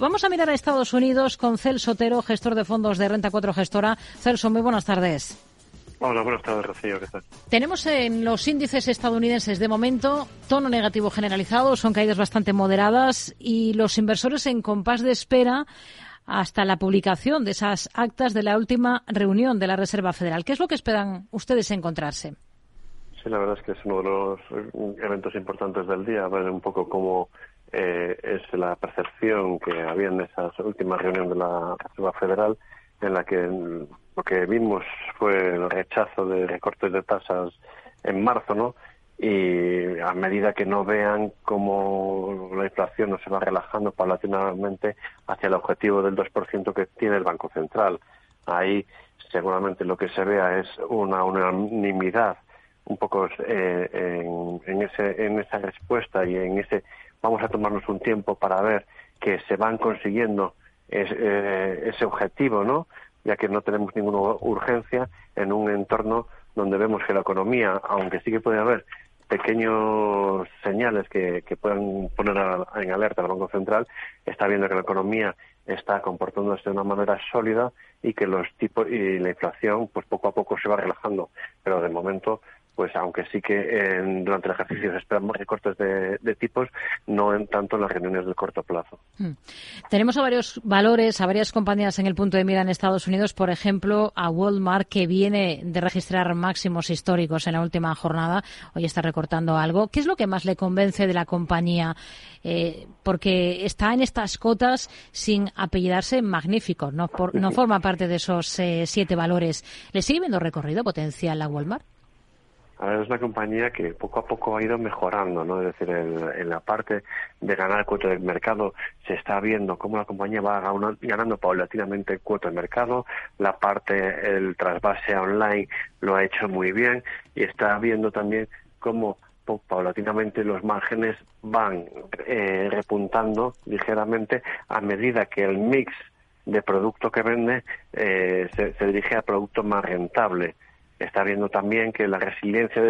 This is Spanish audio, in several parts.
Vamos a mirar a Estados Unidos con Celso Otero, gestor de fondos de Renta 4 Gestora. Celso, muy buenas tardes. Hola, buenas tardes, Rocío. ¿Qué tal? Tenemos en los índices estadounidenses de momento tono negativo generalizado, son caídas bastante moderadas y los inversores en compás de espera hasta la publicación de esas actas de la última reunión de la Reserva Federal. ¿Qué es lo que esperan ustedes encontrarse? Sí, la verdad es que es uno de los eventos importantes del día, ver un poco cómo eh, es la percepción que había en esa última reunión de la Reserva Federal, en la que lo que vimos fue el rechazo de recortes de tasas en marzo, ¿no? Y a medida que no vean cómo la inflación no se va relajando paulatinamente hacia el objetivo del 2% que tiene el Banco Central. Ahí seguramente lo que se vea es una unanimidad un poco eh, en, en, ese, en esa respuesta y en ese vamos a tomarnos un tiempo para ver que se van consiguiendo eh, ese objetivo, ¿no? Ya que no tenemos ninguna urgencia en un entorno donde vemos que la economía, aunque sí que puede haber pequeños señales que, que puedan poner en alerta al Banco Central, está viendo que la economía está comportándose de una manera sólida y que los tipos y la inflación pues poco a poco se va relajando pero de momento pues aunque sí que durante el ejercicio se esperan recortes de, tipos, no en tanto en las reuniones de corto plazo. Hmm. Tenemos a varios valores, a varias compañías en el punto de mira en Estados Unidos, por ejemplo, a Walmart, que viene de registrar máximos históricos en la última jornada. Hoy está recortando algo. ¿Qué es lo que más le convence de la compañía? Eh, porque está en estas cotas sin apellidarse magnífico, no, no forma parte de esos eh, siete valores. ¿Le sigue viendo recorrido potencial a Walmart? Es una compañía que poco a poco ha ido mejorando, ¿no? Es decir, en, la parte de ganar cuota del mercado se está viendo cómo la compañía va ganando paulatinamente cuota del mercado, la parte, el trasvase online lo ha hecho muy bien y está viendo también cómo paulatinamente los márgenes van eh, repuntando ligeramente a medida que el mix de producto que vende eh, se dirige a producto más rentable está viendo también que la resiliencia,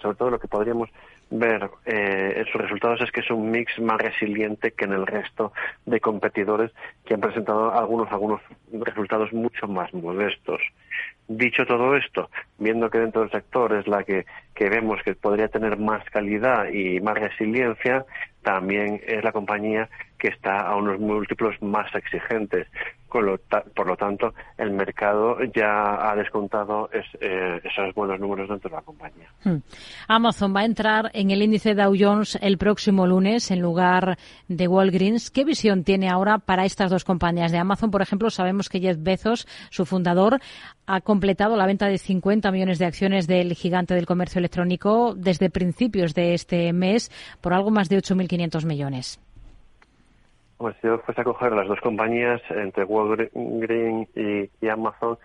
sobre todo lo que podríamos ver eh, en sus resultados es que es un mix más resiliente que en el resto de competidores que han presentado algunos algunos resultados mucho más modestos. Dicho todo esto, viendo que dentro del sector es la que, que vemos que podría tener más calidad y más resiliencia, también es la compañía que está a unos múltiplos más exigentes. Por lo tanto, el mercado ya ha descontado eh, esos buenos números dentro de la compañía. Hmm. Amazon va a entrar en el índice Dow Jones el próximo lunes en lugar de Walgreens. ¿Qué visión tiene ahora para estas dos compañías? De Amazon, por ejemplo, sabemos que Jeff Bezos, su fundador, ha completado la venta de 50 millones de acciones del gigante del comercio electrónico desde principios de este mes por algo más de 8.500 millones. Si yo fuese a coger las dos compañías, entre Walgreens y, Amazon,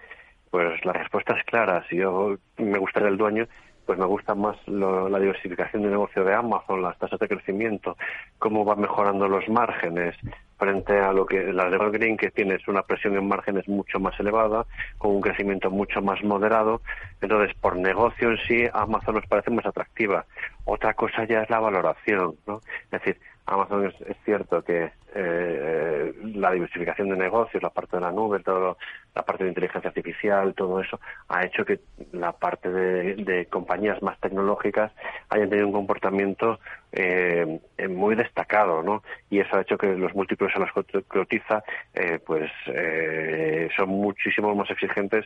pues la respuesta es clara. Si yo me gustaría el dueño, pues me gusta más la diversificación de negocio de Amazon, las tasas de crecimiento, cómo va mejorando los márgenes frente a lo que la de Walgreens, que tienes una presión en márgenes mucho más elevada, con un crecimiento mucho más moderado. Entonces, por negocio en sí, Amazon nos parece más atractiva. Otra cosa ya es la valoración, ¿no? Es decir, Amazon es, cierto que eh, la diversificación de negocios, la parte de la nube, todo, la parte de inteligencia artificial, todo eso ha hecho que la parte de, compañías más tecnológicas hayan tenido un comportamiento eh, muy destacado, ¿no? Y eso ha hecho que los múltiplos en los que cotiza, eh, pues son muchísimo más exigentes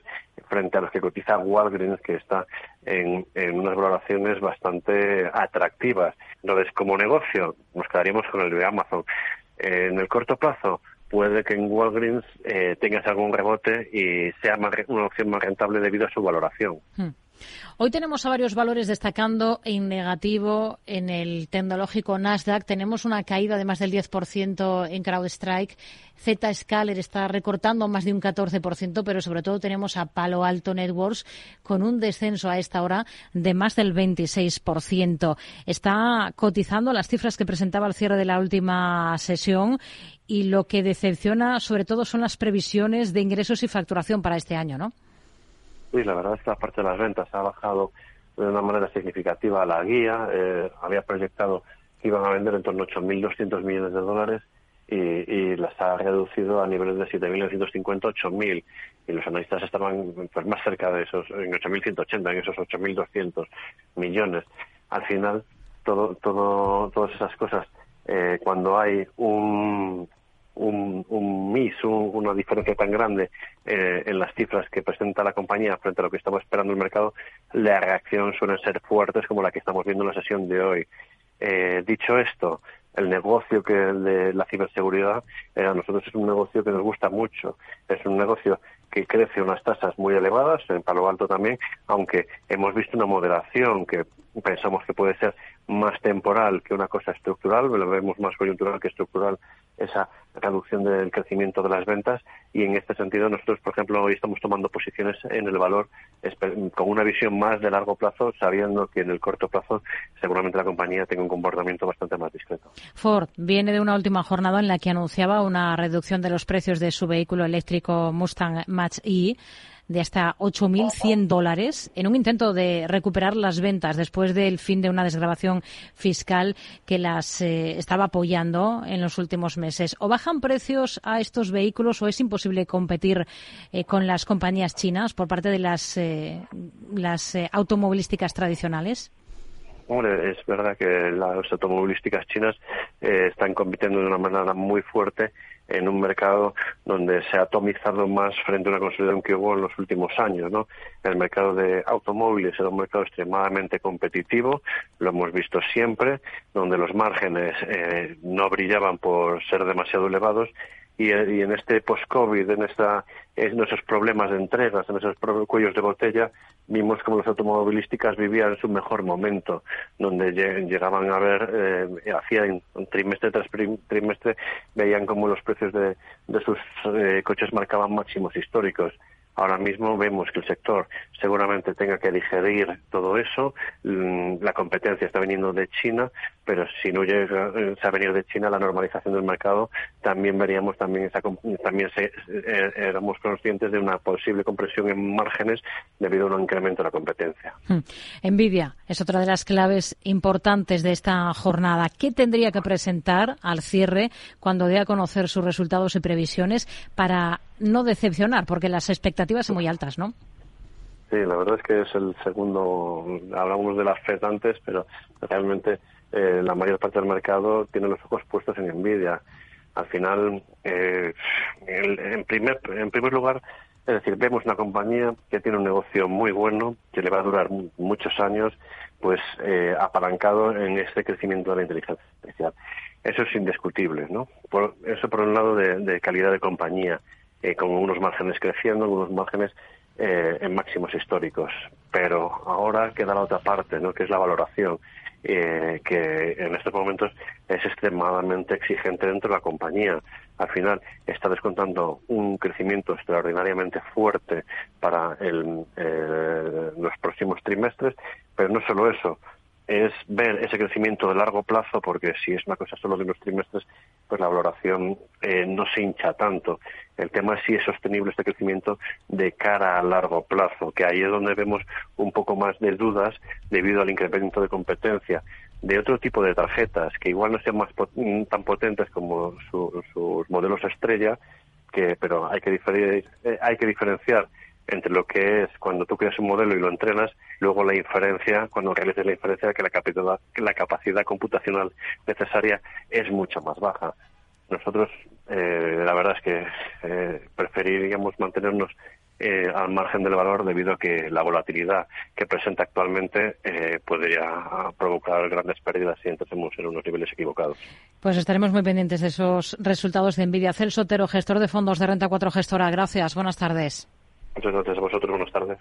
frente a los que cotiza Walgreens, que está en, en unas valoraciones bastante atractivas. Entonces, como negocio, nos quedaríamos con el de Amazon. en el corto plazo, puede que en Walgreens eh, tengas algún rebote y sea una opción más rentable debido a su valoración. Hmm. Hoy tenemos a varios valores destacando en negativo en el tecnológico Nasdaq. Tenemos una caída de más del 10% en CrowdStrike. Zscaler está recortando más de un 14%, pero sobre todo tenemos a Palo Alto Networks con un descenso a esta hora de más del 26%. Está cotizando las cifras que presentaba al cierre de la última sesión y lo que decepciona sobre todo son las previsiones de ingresos y facturación para este año, ¿no? Sí, la verdad es que la parte de las ventas ha bajado de una manera significativa la guía. Eh, había proyectado que iban a vender en torno a 8.200 millones de dólares y, las ha reducido a niveles de 7.950, 8.000 y los analistas estaban pues, más cerca de esos, en 8.180, en esos 8.200 millones. Al final, todo, todo, todas esas cosas, eh, cuando hay un, un, un MIS, una diferencia tan grande eh, en las cifras que presenta la compañía frente a lo que estamos esperando el mercado, la reacción suelen ser fuertes como la que estamos viendo en la sesión de hoy. Eh, dicho esto, el negocio que el de la ciberseguridad eh, a nosotros es un negocio que nos gusta mucho. Es un negocio que crece unas tasas muy elevadas, en Palo Alto también, aunque hemos visto una moderación que pensamos que puede ser más temporal que una cosa estructural, lo vemos más coyuntural que estructural esa reducción del crecimiento de las ventas y en este sentido nosotros, por ejemplo, hoy estamos tomando posiciones en el valor con una visión más de largo plazo, sabiendo que en el corto plazo seguramente la compañía tenga un comportamiento bastante más discreto. Ford viene de una última jornada en la que anunciaba una reducción de los precios de su vehículo eléctrico Mustang Mach-E de hasta 8.100 dólares en un intento de recuperar las ventas después del fin de una desgrabación fiscal que las eh, estaba apoyando en los últimos meses. ¿O bajan precios a estos vehículos o es imposible competir eh, con las compañías chinas por parte de las, eh, las automovilísticas tradicionales? Es verdad que las automovilísticas chinas están compitiendo de una manera muy fuerte en un mercado donde se ha atomizado más frente a una consolidación que hubo en los últimos años. ¿no? El mercado de automóviles era un mercado extremadamente competitivo, lo hemos visto siempre, donde los márgenes eh, no brillaban por ser demasiado elevados y, en este post-COVID, en, en esos problemas de entregas, en esos cuellos de botella, vimos como las automovilísticas vivían su mejor momento, donde llegaban a ver, eh, hacía un trimestre tras trimestre, veían como los precios de, de sus eh, coches marcaban máximos históricos. Ahora mismo vemos que el sector seguramente tenga que digerir todo eso. Mm, la competencia está viniendo de China, pero si no llega eh, a venir de China la normalización del mercado, también veríamos también esa, también se, eh, éramos conscientes de una posible compresión en márgenes debido a un incremento de la competencia. Hmm. Nvidia es otra de las claves importantes de esta jornada. ¿Qué tendría que presentar al cierre cuando dé a conocer sus resultados y previsiones para no decepcionar? Porque las expectativas son muy altas, ¿no? Sí, la verdad es que es el segundo, hablamos de las FED antes, pero realmente eh, la mayor parte del mercado tiene los ojos puestos en Nvidia. Al final, eh, en, primer, lugar, es decir, vemos una compañía que tiene un negocio muy bueno, que le va a durar muchos años, pues eh, apalancado en este crecimiento de la inteligencia artificial. Eso es indiscutible, ¿no? Por, eso por un lado de calidad de compañía eh, con unos márgenes creciendo, unos márgenes eh, en máximos históricos. Pero ahora queda la otra parte, ¿no? que es la valoración, eh, que en estos momentos es extremadamente exigente dentro de la compañía. Al final está descontando un crecimiento extraordinariamente fuerte para el, los próximos trimestres, pero no solo eso, es ver ese crecimiento de largo plazo, porque si es una cosa solo de unos trimestres, pues la valoración eh, no se hincha tanto. El tema es si es sostenible este crecimiento de cara a largo plazo, que ahí es donde vemos un poco más de dudas debido al incremento de competencia de otro tipo de tarjetas, que igual no sean más tan potentes como sus modelos estrella, que, pero hay que, eh, hay que diferenciar entre lo que es cuando tú creas un modelo y lo entrenas, luego la inferencia, cuando realices la inferencia, que la capacidad, la capacidad computacional necesaria es mucho más baja. Nosotros, eh, la verdad es que eh, preferiríamos mantenernos eh, al margen del valor debido a que la volatilidad que presenta actualmente eh, podría provocar grandes pérdidas si entrásemos en unos niveles equivocados. Pues estaremos muy pendientes de esos resultados de Nvidia. Celso Otero, gestor de fondos de Renta 4 Gestora. Gracias. Buenas tardes. Muchas gracias a vosotros. Buenas tardes.